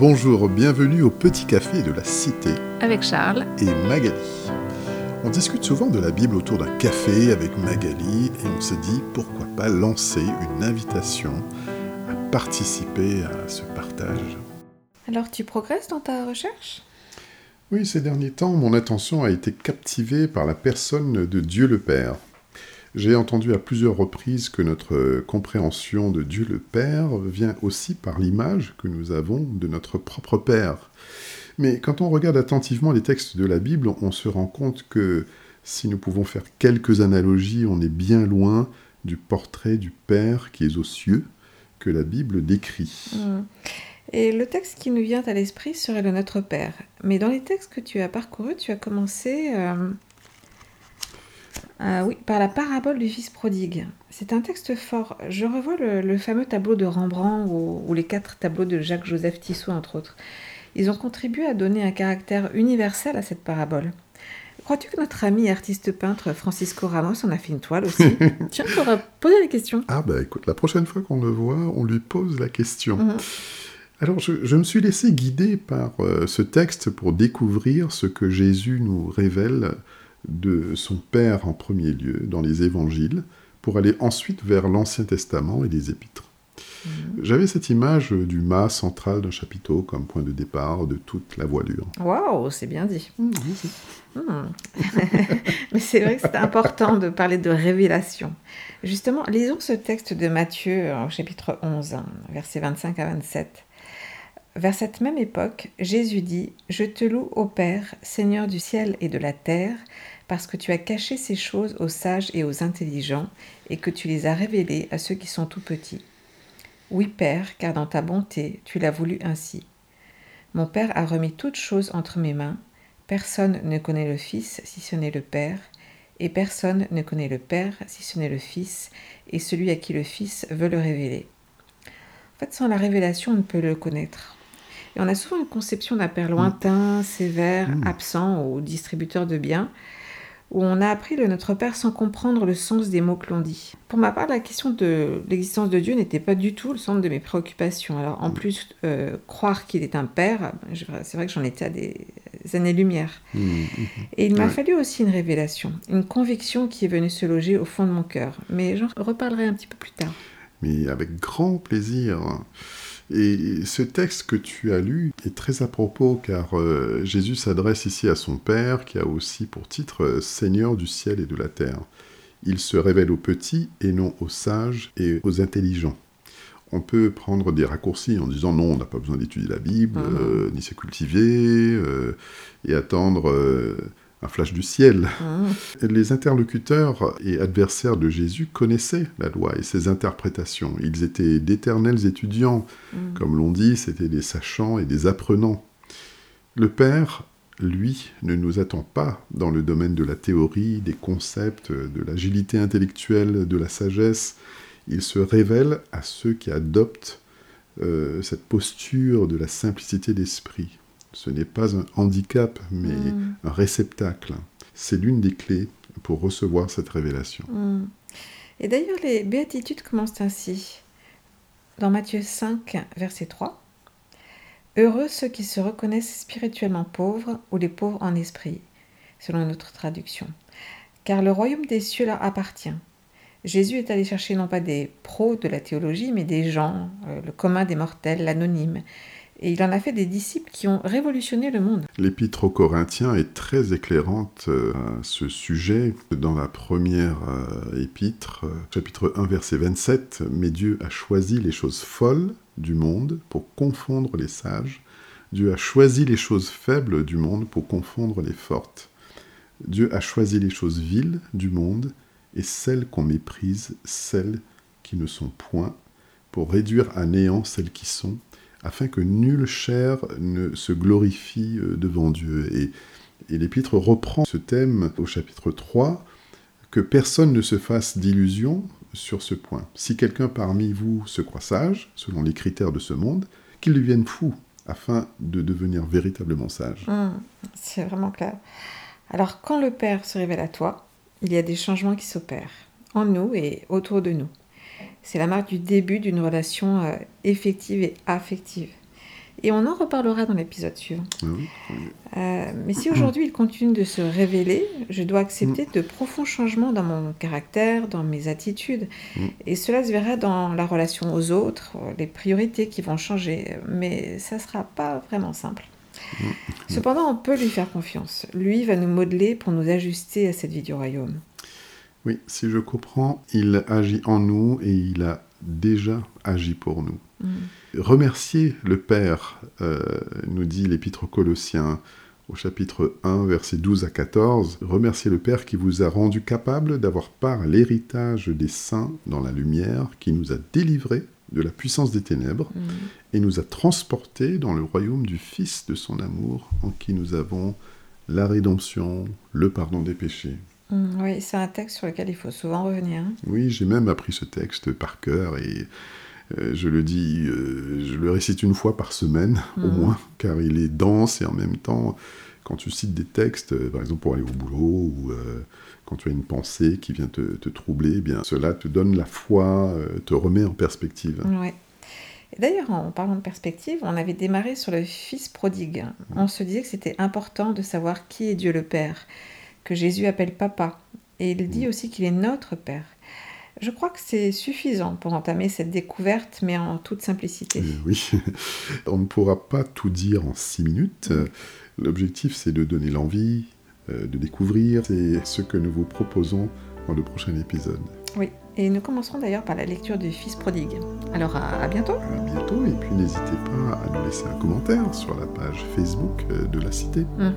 Bonjour, bienvenue au Petit Café de la Cité. Avec Charles. Et Magali. On discute souvent de la Bible autour d'un café avec Magali et on se dit pourquoi pas lancer une invitation à participer à ce partage. Alors tu progresses dans ta recherche? Oui, ces derniers temps, mon attention a été captivée par la personne de Dieu le Père. J'ai entendu à plusieurs reprises que notre compréhension de Dieu le Père vient aussi par l'image que nous avons de notre propre Père. Mais quand on regarde attentivement les textes de la Bible, on se rend compte que si nous pouvons faire quelques analogies, on est bien loin du portrait du Père qui est aux cieux que la Bible décrit. Mmh. Et le texte qui nous vient à l'esprit serait le Notre Père. Mais dans les textes que tu as parcourus, tu as commencé euh, euh, oui, par la parabole du fils prodigue. C'est un texte fort. Je revois le, fameux tableau de Rembrandt ou, les quatre tableaux de Jacques-Joseph Tissot, entre autres. Ils ont contribué à donner un caractère universel à cette parabole. Crois-tu que notre ami artiste peintre Francisco Ramos en a fait une toile aussi? Tiens, tu auras posé la question. Ah bah écoute, la prochaine fois qu'on le voit, on lui pose la question. Mhm. Alors je, me suis laissé guider par euh, ce texte pour découvrir ce que Jésus nous révèle de son Père en premier lieu dans les évangiles, pour aller ensuite vers l'Ancien Testament et les Épîtres. Mhm. J'avais cette image du mât central d'un chapiteau comme point de départ de toute la voilure. Waouh, c'est bien dit. Mmh, mmh. Mais c'est vrai que c'est important de parler de révélation. Justement, lisons ce texte de Matthieu au chapitre 11, versets 25 à 27. Vers cette même époque, Jésus dit Je te loue, ô Père, Seigneur du ciel et de la terre, parce que tu as caché ces choses aux sages et aux intelligents, et que tu les as révélées à ceux qui sont tout petits. Oui, Père, car dans ta bonté, tu l'as voulu ainsi. Mon Père a remis toutes choses entre mes mains. Personne ne connaît le Fils si ce n'est le Père, et personne ne connaît le Père si ce n'est le Fils, et celui à qui le Fils veut le révéler. En fait, sans la révélation, on ne peut le connaître. Et on a souvent une conception d'un père lointain, sévère, mmh. absent ou distributeur de biens, où on a appris le Notre Père sans comprendre le sens des mots que l'on dit. Pour ma part, la question de l'existence de Dieu n'était pas du tout le centre de mes préoccupations. Alors en mmh. plus, euh, croire qu'il est un Père, c'est vrai que j'en étais à des années-lumière. Mmh, Et il m'a fallu aussi une révélation, une conviction qui est venue se loger au fond de mon cœur. Mais j'en reparlerai un petit peu plus tard. Mais avec grand plaisir. Et ce texte que tu as lu est très à propos car euh, Jésus s'adresse ici à son Père qui a aussi pour titre euh, Seigneur du ciel et de la terre. Il se révèle aux petits et non aux sages et aux intelligents. On peut prendre des raccourcis en disant non, on n'a pas besoin d'étudier la Bible, ah euh, ni se cultiver, et attendre un flash du ciel. Ah. Les interlocuteurs et adversaires de Jésus connaissaient la loi et ses interprétations. Ils étaient d'éternels étudiants. Mm. Comme l'on dit, c'était des sachants et des apprenants. Le Père, lui, ne nous attend pas dans le domaine de la théorie, des concepts, de l'agilité intellectuelle, de la sagesse. Il se révèle à ceux qui adoptent euh, cette posture de la simplicité d'esprit. Ce n'est pas un handicap, mais mm. un réceptacle. C'est l'une des clés pour recevoir cette révélation. Mm. Et d'ailleurs, les béatitudes commencent ainsi. Dans Matthieu 5, verset 3. Heureux ceux qui se reconnaissent spirituellement pauvres ou les pauvres en esprit, selon notre traduction. Car le royaume des cieux leur appartient. Jésus est allé chercher non pas des pros de la théologie, mais des gens, euh, le commun des mortels, l'anonyme, et il en a fait des disciples qui ont révolutionné le monde. L'épître aux Corinthiens est très éclairante euh, à ce sujet. Dans la première euh, épître, euh, chapitre 1, verset 27, Mais Dieu a choisi les choses folles du monde pour confondre les sages. Dieu a choisi les choses faibles du monde pour confondre les fortes. Dieu a choisi les choses viles du monde et celles qu'on méprise, celles qui ne sont point, pour réduire à néant celles qui sont afin que nulle chair ne se glorifie euh, devant Dieu. Et, l'Épître reprend ce thème au chapitre 3, que personne ne se fasse d'illusions sur ce point. Si quelqu'un parmi vous se croit sage, selon les critères de ce monde, qu'il devienne fou, afin de devenir véritablement sage. Mmh, c'est vraiment clair. Alors quand le Père se révèle à toi, il y a des changements qui s'opèrent en nous et autour de nous. C'est la marque du début d'une relation euh, effective et affective. Et on en reparlera dans l'épisode suivant. Ah. Euh, mais si aujourd'hui il continue de se révéler, je dois accepter de profonds changements dans mon caractère, dans mes attitudes. Mm. Et cela se verra dans la relation aux autres, les priorités qui vont changer. Mais ça ne sera pas vraiment simple. Mm. Cependant, on peut lui faire confiance. Lui va nous modeler pour nous ajuster à cette vie du royaume. Oui, si je comprends, il agit en nous et il a déjà agi pour nous. Mm. Remercier le Père, euh, nous dit l'Épître aux Colossiens au chapitre 1, versets 12 à 14. Remerciez le Père qui vous a rendu capable d'avoir part à l'héritage des saints dans la lumière, qui nous a délivrés de la puissance des ténèbres Mm. et nous a transportés dans le royaume du Fils de son amour, en qui nous avons la rédemption, le pardon des péchés. Mm, oui, c'est un texte sur lequel il faut souvent revenir. hein. Oui, j'ai même appris ce texte par cœur et euh, je le dis, euh, je le récite une fois par semaine au Mhm. moins, car il est dense et en même temps, quand tu cites des textes, euh, par exemple pour aller au boulot ou quand tu as une pensée qui vient te, te troubler, eh bien cela te donne la foi, te remet en perspective. Ouais. Et D'ailleurs, en parlant de perspective, on avait démarré sur le Fils prodigue. On se disait que c'était important de savoir qui est Dieu le Père, que Jésus appelle Papa. Et il dit aussi qu'il est notre Père. Je crois que c'est suffisant pour entamer cette découverte, mais en toute simplicité. Euh, oui, on ne pourra pas tout dire en six minutes. L'objectif, c'est de donner l'envie, euh, de découvrir. C'est ce que nous vous proposons dans le prochain épisode. Oui. Et nous commencerons d'ailleurs par la lecture du Fils prodigue. Alors à, à bientôt. À bientôt et puis n'hésitez pas à nous laisser un commentaire sur la page Facebook euh, de la Cité. Mhm.